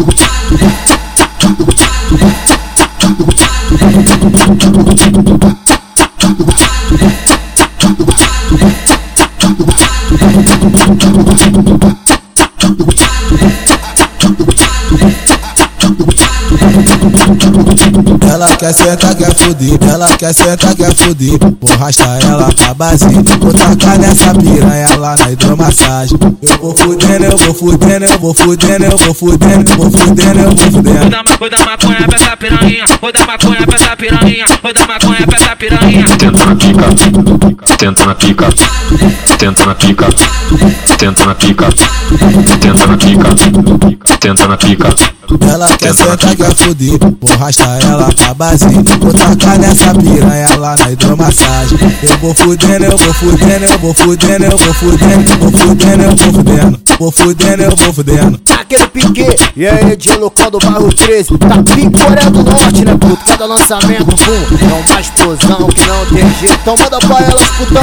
Jump, jump, jump, Ela quer sentar, quer fuder, ela quer sentar, quer fuder. Vou rastrar ela pra base, vou tacar nessa piranha lá na hidromassagem. Eu vou fudendo, eu vou fudendo, eu vou fudendo, eu vou fudendo, eu vou fudendo, eu vou fudendo. Vou dar maconha pra essa piranha, vou dar maconha pra essa piranha, vou dar maconha pra essa piranha. Tenta na pica, tenta na pica, tenta na pica, tenta na pica, tenta na pica, tenta na pica. Ela quer sentar, quer fuder, vou rastrar ela pra base. Vou tacar nessa piranha lá na hidromassagem. Eu vou fudendo, eu vou fudendo, eu vou fudendo, eu vou fudendo, eu vou fudendo, eu vou fudendo. Vou fudendo, eu vou fudendo. Aquele pique, e aí de local do bairro 13 Tá pique Coreia do Norte, né? Puto? Cada lançamento, pum É uma explosão que não tem jeito. Então manda pra elas, putão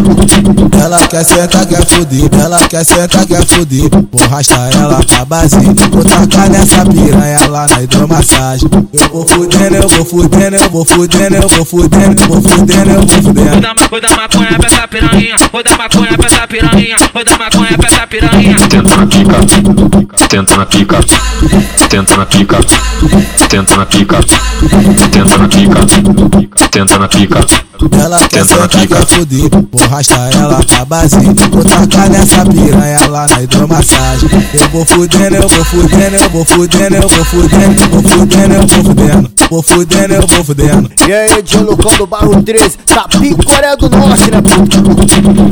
Ela quer sentar, quer fuder, ela quer sentar, quer fuder. Vou rastrar ela pra base, vou tacar nessa piranha lá na hidromassagem. Eu vou fudendo, eu vou fudendo, eu vou fudendo, eu vou fudendo, eu vou fudendo, eu vou fudendo. Vou dar maconha pra essa piranha, vou dar maconha pra essa piranha, vou dar maconha pra essa piranha. Tenta na pica, tenta na pica, tenta na pica, tenta na pica, tenta na pica, tenta na pica. Ela quer sentar, quer fuder, vou rastrar ela pra base. Vou tacar nessa piranha lá na hidromassagem. Eu vou fudendo, eu vou fudendo, eu vou fudendo, eu vou fudendo, eu vou fudendo, eu vou fudendo. Vou fudendo, eu vou fudendo. E aí de local do bairro 13 Tá Coreia do Norte, né?